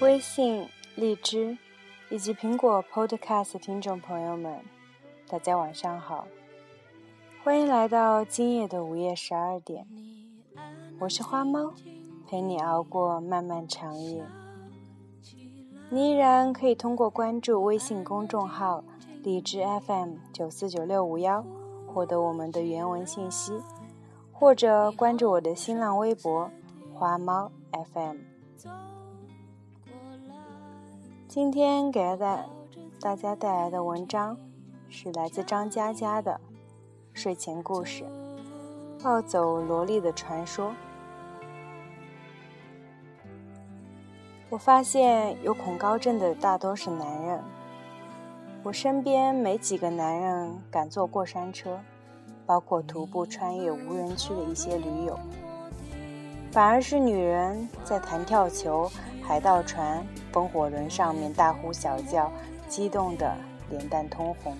微信、荔枝以及苹果 Podcast 听众朋友们，大家晚上好，欢迎来到今夜的午夜十二点，我是花猫，陪你熬过漫漫长夜。你依然可以通过关注微信公众号“荔枝 FM 九四九六五幺”获得我们的原文信息，或者关注我的新浪微博“花猫 FM”。今天给大大家带来的文章是来自张嘉佳的睡前故事《暴走萝莉的传说》。我发现有恐高症的大多是男人，我身边没几个男人敢坐过山车，包括徒步穿越无人区的一些驴友，反而是女人在弹跳球、海盗船。风火轮上面大呼小叫，激动的脸蛋通红。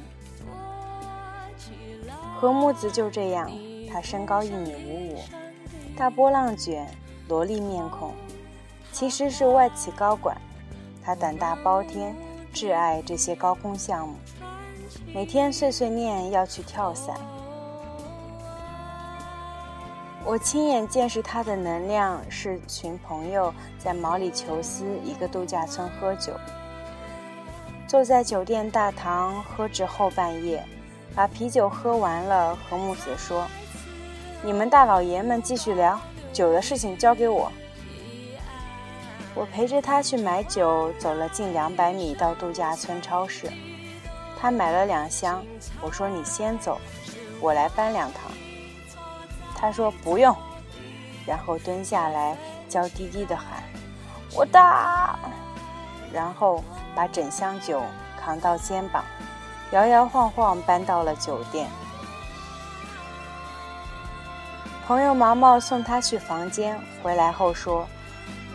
何木子就这样，她身高一米五五，大波浪卷，萝莉面孔，其实是外企高管。她胆大包天，挚爱这些高空项目，每天碎碎念要去跳伞。我亲眼见识他的能量，是群朋友在毛里求斯一个度假村喝酒，坐在酒店大堂喝至后半夜，把啤酒喝完了。和木子说：“你们大老爷们继续聊，酒的事情交给我。”我陪着他去买酒，走了近两百米到度假村超市，他买了两箱。我说：“你先走，我来搬两趟。”他说不用，然后蹲下来，娇滴滴的喊：“我大！”然后把整箱酒扛到肩膀，摇摇晃晃搬到了酒店。朋友毛毛送他去房间，回来后说：“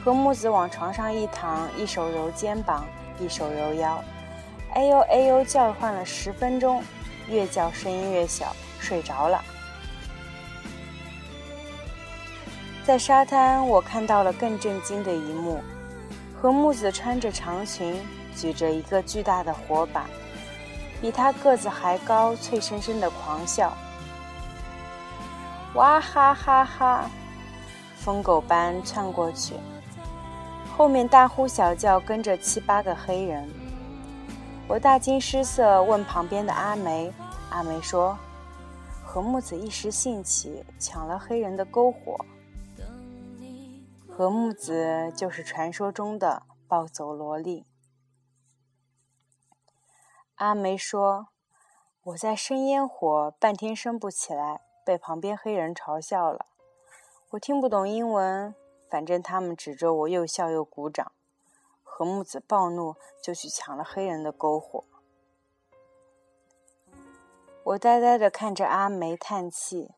何木子往床上一躺，一手揉肩膀，一手揉腰，哎呦哎呦叫唤了十分钟，越叫声音越小，睡着了。”在沙滩，我看到了更震惊的一幕：何木子穿着长裙，举着一个巨大的火把，比他个子还高，脆生生的狂笑，哇哈哈哈，疯狗般窜过去，后面大呼小叫跟着七八个黑人。我大惊失色，问旁边的阿梅，阿梅说：“何木子一时兴起，抢了黑人的篝火。”何木子就是传说中的暴走萝莉。阿梅说：“我在生烟火，半天升不起来，被旁边黑人嘲笑了。我听不懂英文，反正他们指着我又笑又鼓掌。何木子暴怒，就去抢了黑人的篝火。我呆呆地看着阿梅叹气。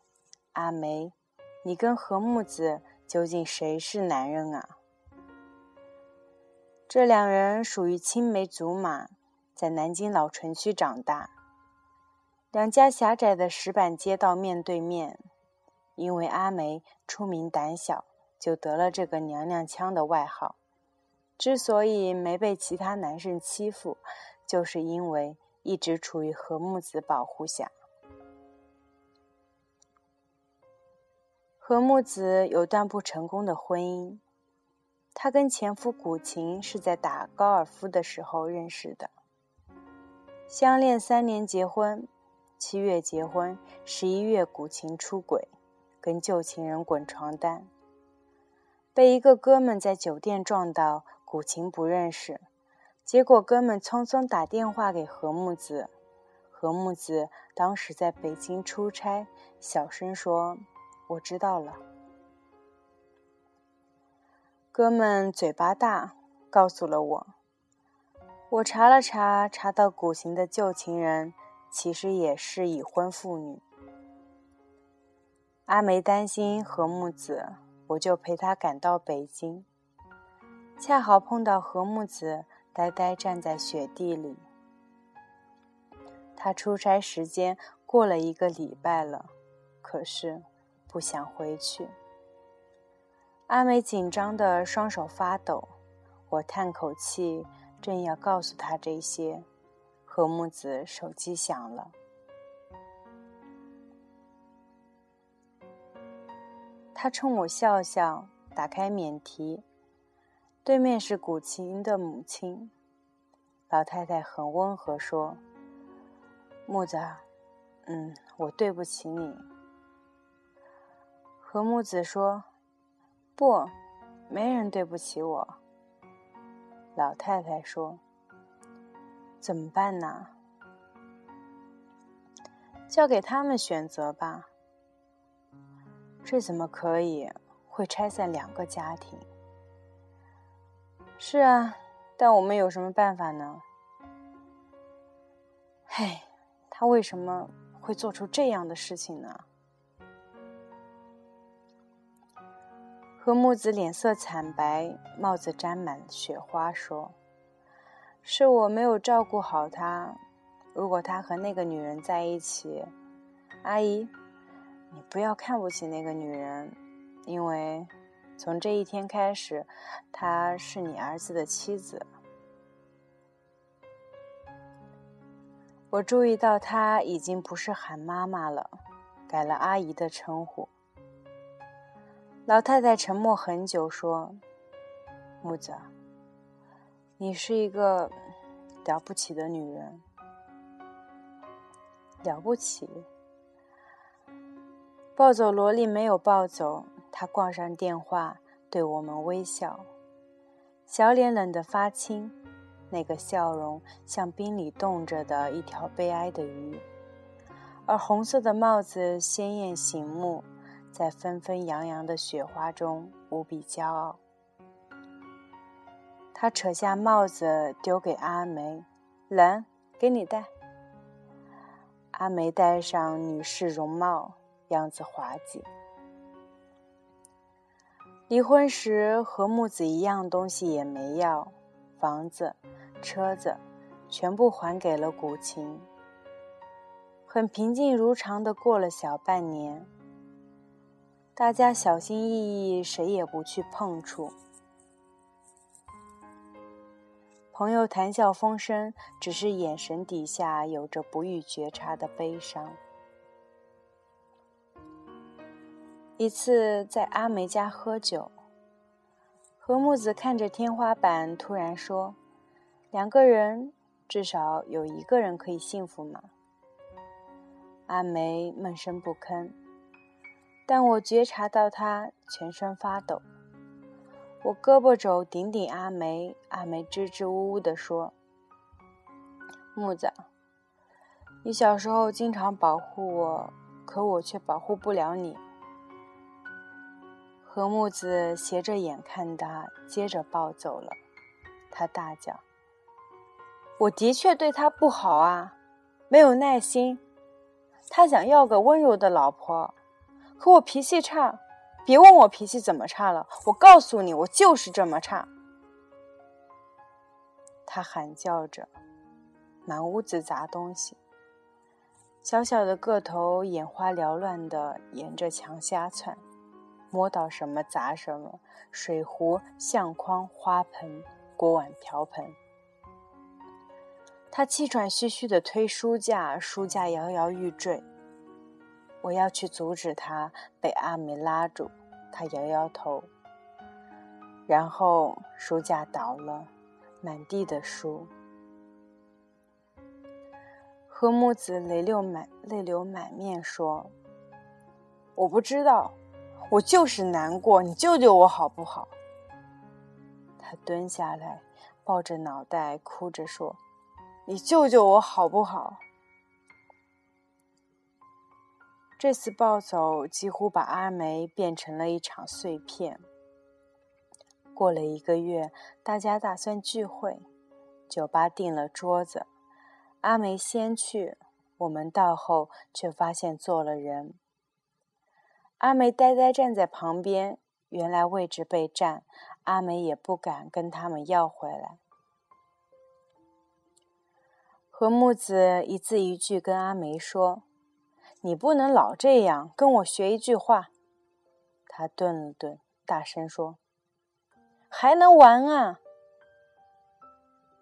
阿梅，你跟何木子。”究竟谁是男人啊？这两人属于青梅竹马，在南京老城区长大，两家狭窄的石板街道面对面。因为阿梅出名胆小，就得了这个“娘娘腔”的外号。之所以没被其他男生欺负，就是因为一直处于何木子保护下。何木子有段不成功的婚姻，她跟前夫古琴是在打高尔夫的时候认识的，相恋三年结婚，七月结婚，十一月古琴出轨，跟旧情人滚床单，被一个哥们在酒店撞到，古琴不认识，结果哥们匆匆打电话给何木子，何木子当时在北京出差，小声说。我知道了，哥们嘴巴大，告诉了我。我查了查，查到古琴的旧情人其实也是已婚妇女。阿梅担心何木子，我就陪她赶到北京，恰好碰到何木子呆呆站在雪地里。他出差时间过了一个礼拜了，可是。不想回去。阿美紧张的双手发抖，我叹口气，正要告诉她这些，何木子手机响了。他冲我笑笑，打开免提，对面是古琴的母亲。老太太很温和说：“木子，嗯，我对不起你。”何木子说：“不，没人对不起我。”老太太说：“怎么办呢？交给他们选择吧。”这怎么可以？会拆散两个家庭。是啊，但我们有什么办法呢？嘿，他为什么会做出这样的事情呢？何木子脸色惨白，帽子沾满雪花，说：“是我没有照顾好他。如果他和那个女人在一起，阿姨。”你不要看不起那个女人，因为从这一天开始，她是你儿子的妻子。我注意到她已经不是喊妈妈了，改了阿姨的称呼。老太太沉默很久，说：“木子，你是一个了不起的女人，了不起。”抱走萝莉没有抱走，她挂上电话，对我们微笑，小脸冷得发青，那个笑容像冰里冻着的一条悲哀的鱼，而红色的帽子鲜艳醒目，在纷纷扬扬的雪花中无比骄傲。他扯下帽子丢给阿梅，冷，给你戴。阿梅戴上女士绒帽。样子滑稽。离婚时，和木子一样东西也没要，房子、车子全部还给了古琴。很平静如常的过了小半年，大家小心翼翼，谁也不去碰触。朋友谈笑风生，只是眼神底下有着不予觉察的悲伤。一次在阿梅家喝酒，何木子看着天花板，突然说：“两个人至少有一个人可以幸福吗？”阿梅闷声不吭，但我觉察到他全身发抖。我胳膊肘顶顶阿梅，阿梅支支吾吾地说：“木子，你小时候经常保护我，可我却保护不了你。”何木子斜着眼看他，接着抱走了。他大叫：“我的确对他不好啊，没有耐心。他想要个温柔的老婆，可我脾气差。别问我脾气怎么差了，我告诉你，我就是这么差。”他喊叫着，满屋子砸东西。小小的个头，眼花缭乱的沿着墙瞎窜。摸到什么砸什么，水壶、相框、花盆、锅碗瓢盆。他气喘吁吁的推书架，书架摇摇欲坠。我要去阻止他，被阿梅拉住。他摇摇头，然后书架倒了，满地的书。何木子泪流满泪流满面说：“我不知道。”我就是难过，你救救我好不好？他蹲下来，抱着脑袋，哭着说：“你救救我好不好？”这次暴走几乎把阿梅变成了一场碎片。过了一个月，大家打算聚会，酒吧订了桌子，阿梅先去，我们到后却发现坐了人。阿梅呆呆站在旁边，原来位置被占，阿梅也不敢跟他们要回来。何木子一字一句跟阿梅说：“你不能老这样，跟我学一句话。”他顿了顿，大声说：“还能玩啊！”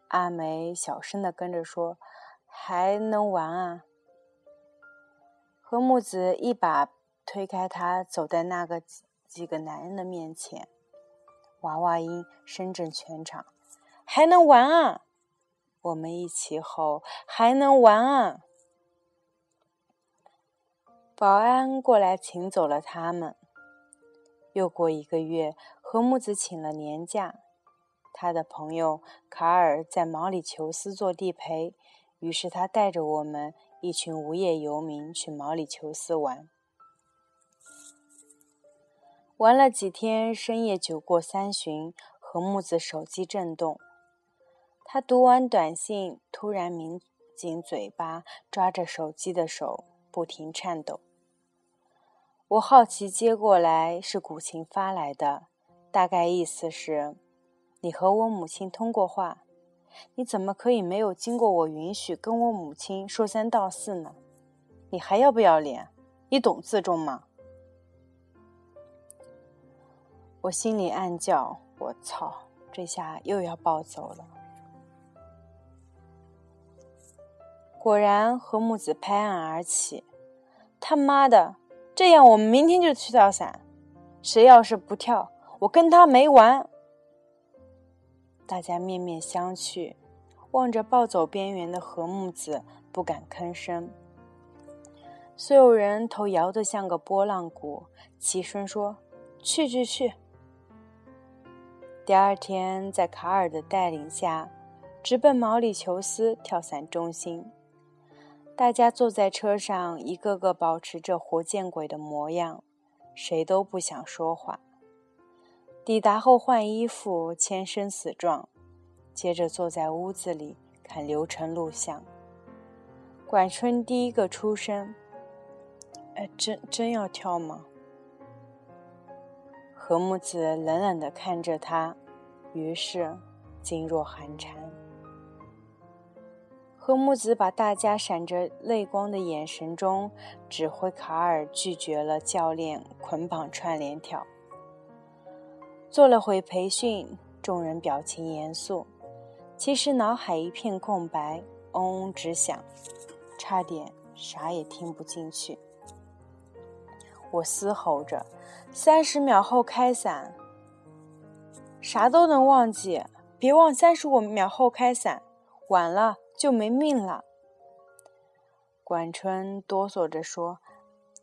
阿梅小声的跟着说：“还能玩啊！”何木子一把推开他，走在那个几个男人的面前，娃娃音声震全场：“还能玩啊！”我们一起吼：“还能玩啊！”保安过来请走了他们。又过一个月，何木子请了年假，他的朋友卡尔在毛里求斯做地陪，于是他带着我们一群无业游民去毛里求斯玩。玩了几天，深夜酒过三巡，何木子手机震动。他读完短信，突然抿紧嘴巴，抓着手机的手不停颤抖。我好奇接过来，是古琴发来的，大概意思是：你和我母亲通过话，你怎么可以没有经过我允许跟我母亲说三道四呢？你还要不要脸？你懂自重吗？我心里暗叫：我操，这下又要暴走了。果然，何木子拍案而起：“他妈的，这样我们明天就去跳伞。谁要是不跳，我跟他没完！”大家面面相觑，望着暴走边缘的何木子，不敢吭声。所有人头摇得像个拨浪鼓，齐声说：“去去去！”第二天，在卡尔的带领下，直奔毛里求斯跳伞中心。大家坐在车上，一个个保持着活见鬼的模样，谁都不想说话。抵达后换衣服，签生死状，接着坐在屋子里看流程录像。管春第一个出声：“哎，真真要跳吗？”何木子冷冷地看着他，于是噤若寒蝉。何木子把大家闪着泪光的眼神中，指挥卡尔拒绝了教练捆绑串联跳。做了会培训，众人表情严肃，其实脑海一片空白，嗡嗡直响，差点啥也听不进去。我嘶吼着：“三十秒后开伞，啥都能忘记，别忘三十五秒后开伞，晚了。”就没命了。管春哆嗦着说：“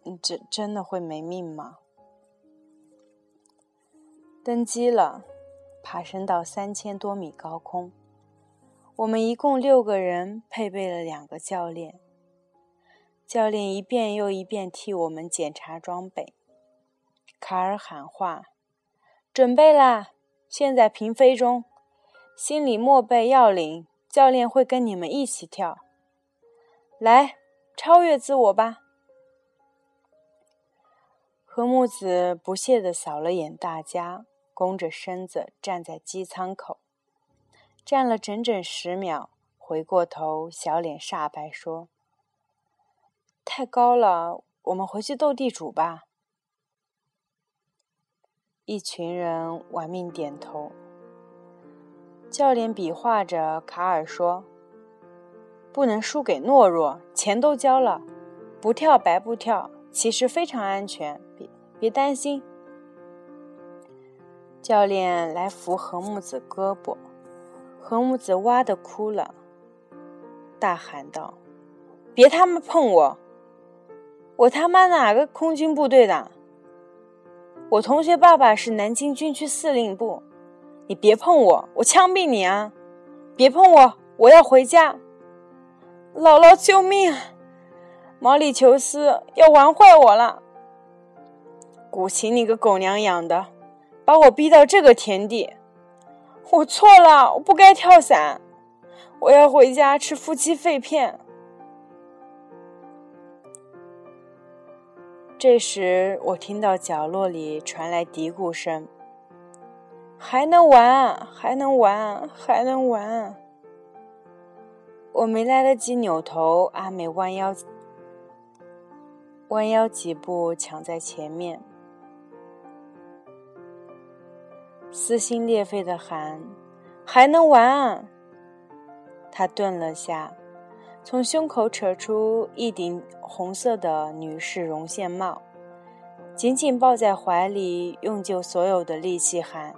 你真真的会没命吗？”登机了，爬升到三千多米高空。我们一共六个人，配备了两个教练。教练一遍又一遍替我们检查装备。卡尔喊话：“准备啦！现在平飞中，心里默背要领。”教练会跟你们一起跳，来超越自我吧。何木子不屑地扫了眼大家，弓着身子站在机舱口，站了整整十秒，回过头，小脸煞白，说：“太高了，我们回去斗地主吧。”一群人玩命点头。教练比划着，卡尔说：“不能输给懦弱，钱都交了，不跳白不跳，其实非常安全，别别担心。”教练来扶何木子胳膊，何木子哇的哭了，大喊道：“别他妈碰我！我他妈哪个空军部队的？我同学爸爸是南京军区司令部。”你别碰我，我枪毙你啊！别碰我，我要回家。姥姥，救命！毛里求斯要玩坏我了。古琴，你个狗娘养的，把我逼到这个田地。我错了，我不该跳伞。我要回家吃夫妻肺片。这时，我听到角落里传来嘀咕声。还能玩，还能玩，还能玩！我没来得及扭头，阿美弯腰，弯腰几步抢在前面。撕心裂肺的喊：“还能玩啊！”他顿了下，从胸口扯出一顶红色的女士绒线帽，紧紧抱在怀里，用尽所有的力气喊：“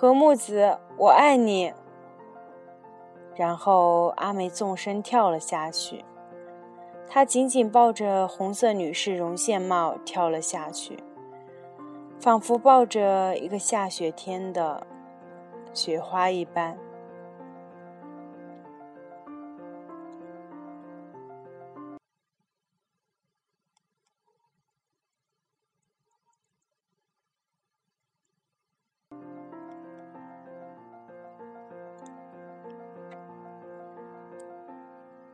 何木子，我爱你！”然后阿梅纵身跳了下去，她紧紧抱着红色女士绒线帽跳了下去，仿佛抱着一个下雪天的雪花一般。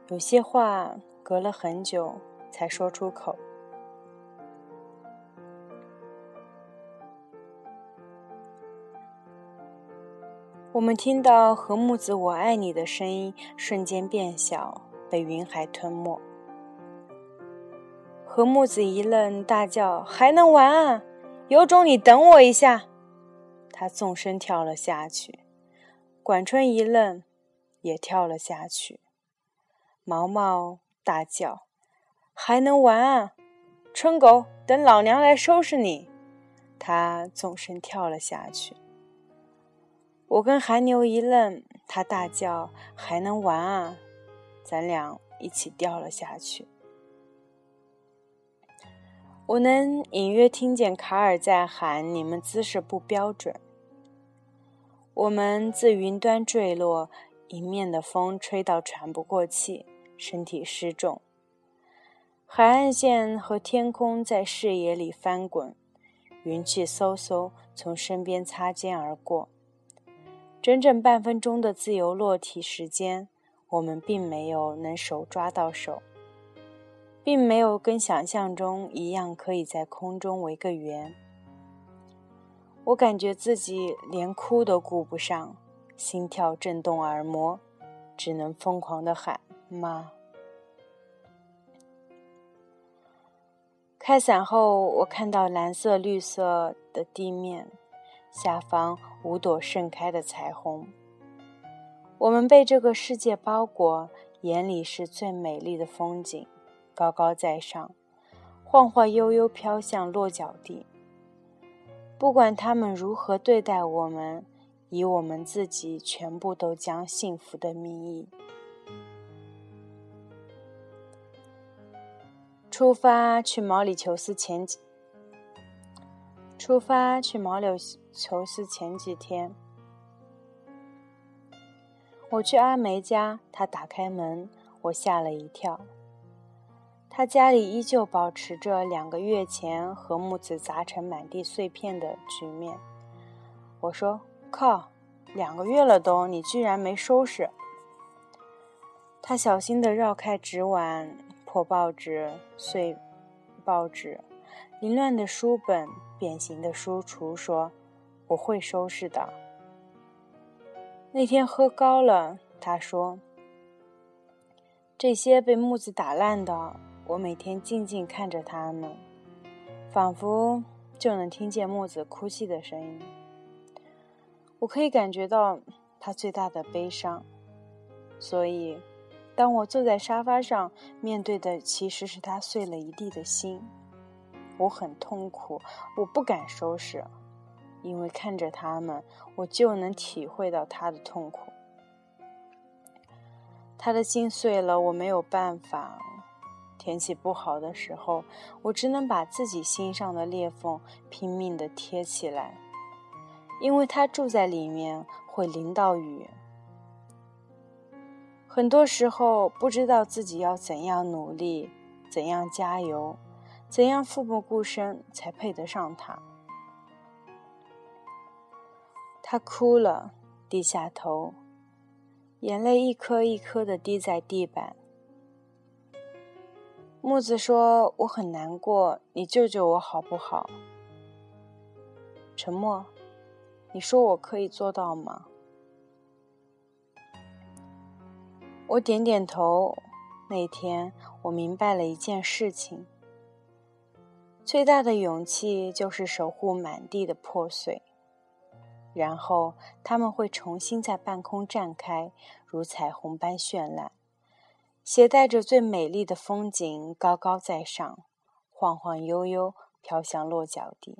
有些话隔了很久才说出口。我们听到何木子“我爱你”的声音瞬间变小，被云海吞没。何木子一愣，大叫：“还能玩啊？有种你等我一下！”他纵身跳了下去。管春一愣，也跳了下去。毛毛大叫：“还能玩啊！春狗，等老娘来收拾你！”他纵身跳了下去。我跟韩牛一愣，他大叫：“还能玩啊！”咱俩一起掉了下去。我能隐约听见卡尔在喊：“你们姿势不标准。”我们自云端坠落，迎面的风吹到喘不过气。身体失重，海岸线和天空在视野里翻滚，云气嗖嗖从身边擦肩而过。整整半分钟的自由落体时间，我们并没有能手抓到手，并没有跟想象中一样可以在空中围个圆。我感觉自己连哭都顾不上，心跳震动耳膜，只能疯狂地喊。妈。开伞后，我看到蓝色、绿色的地面下方五朵盛开的彩虹。我们被这个世界包裹，眼里是最美丽的风景，高高在上，晃晃悠悠飘向落脚地。不管他们如何对待我们，以我们自己全部都将幸福的名义。出发去毛里求斯前几，出发去毛里求斯前几天，我去阿梅家，她打开门，我吓了一跳。她家里依旧保持着两个月前和木子砸成满地碎片的局面。我说：“靠，两个月了都，你居然没收拾？”她小心地绕开纸碗。破报纸、碎报纸、凌乱的书本、变形的书橱，说：“我会收拾的。”那天喝高了，他说：“这些被木子打烂的，我每天静静看着他们，仿佛就能听见木子哭泣的声音。我可以感觉到他最大的悲伤，所以。”当我坐在沙发上，面对的其实是他碎了一地的心，我很痛苦，我不敢收拾，因为看着他们，我就能体会到他的痛苦。他的心碎了，我没有办法。天气不好的时候，我只能把自己心上的裂缝拼命的贴起来，因为他住在里面，会淋到雨。很多时候不知道自己要怎样努力，怎样加油，怎样奋不顾身才配得上他。他哭了，低下头，眼泪一颗一颗的滴在地板。木子说：“我很难过，你救救我好不好？”沉默。你说我可以做到吗？我点点头。那天，我明白了一件事情：最大的勇气就是守护满地的破碎。然后他们会重新在半空绽开，如彩虹般绚烂，携带着最美丽的风景高高在上，晃晃悠悠飘向落脚地。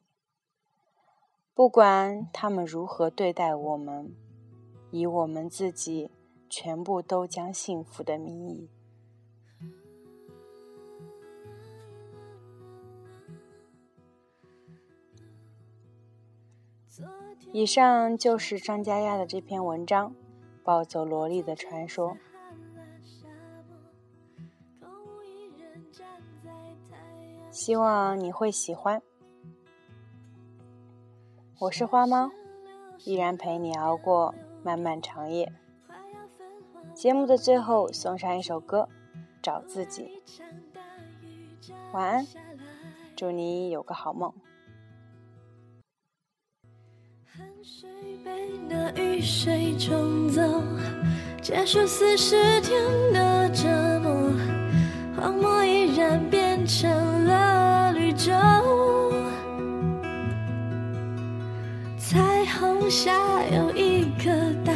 不管他们如何对待我们，以我们自己全部都将幸福的名义。以上就是张嘉佳的这篇文章《暴走萝莉的传说》，希望你会喜欢。我是花猫，依然陪你熬过漫漫长夜。节目的最后送上一首歌，《找自己》。晚安，祝你有个好梦。汗水被那雨水冲走，结束四十天的折磨，荒漠依然变成了绿洲。彩虹下有一棵大，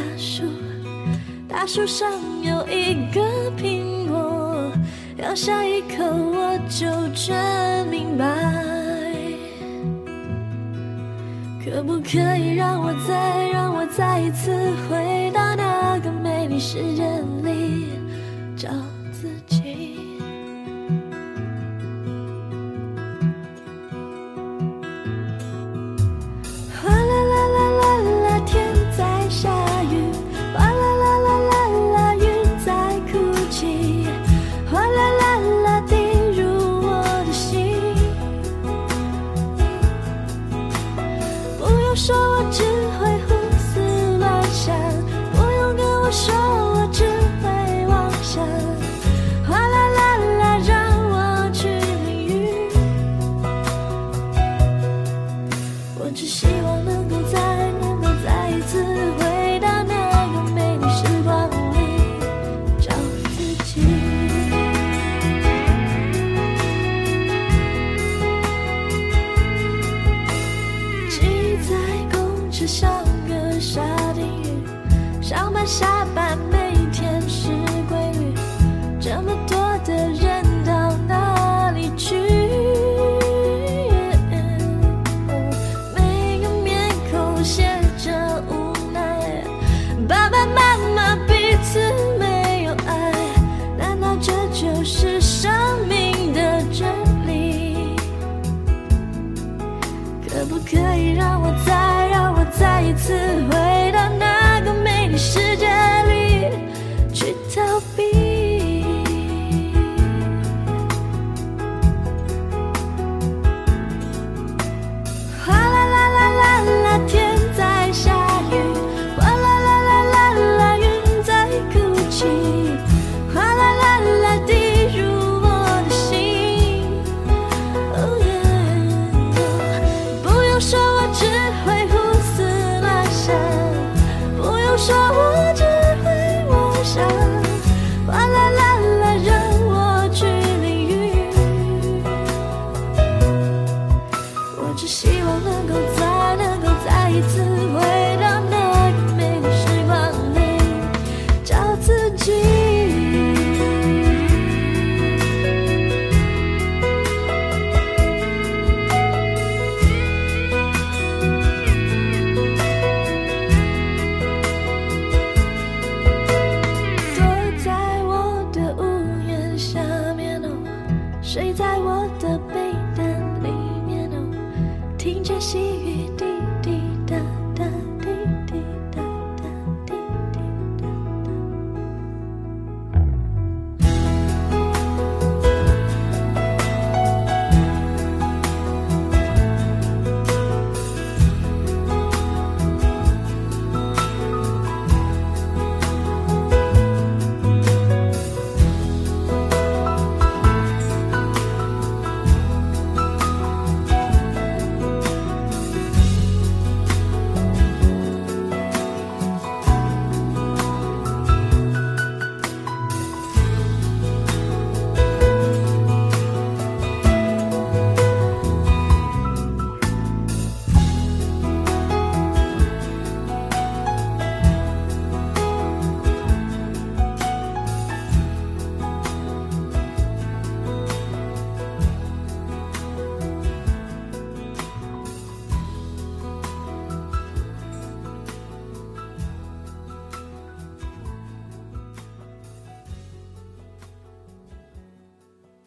大树上有一个苹果，咬下一口我就全明白。可不可以让我再让我再一次回到那个美丽世界里只希